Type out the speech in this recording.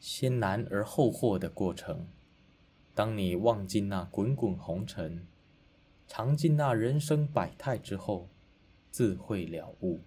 先难而后获的过程。当你望尽那滚滚红尘尝尽那人生百态之后自会了悟。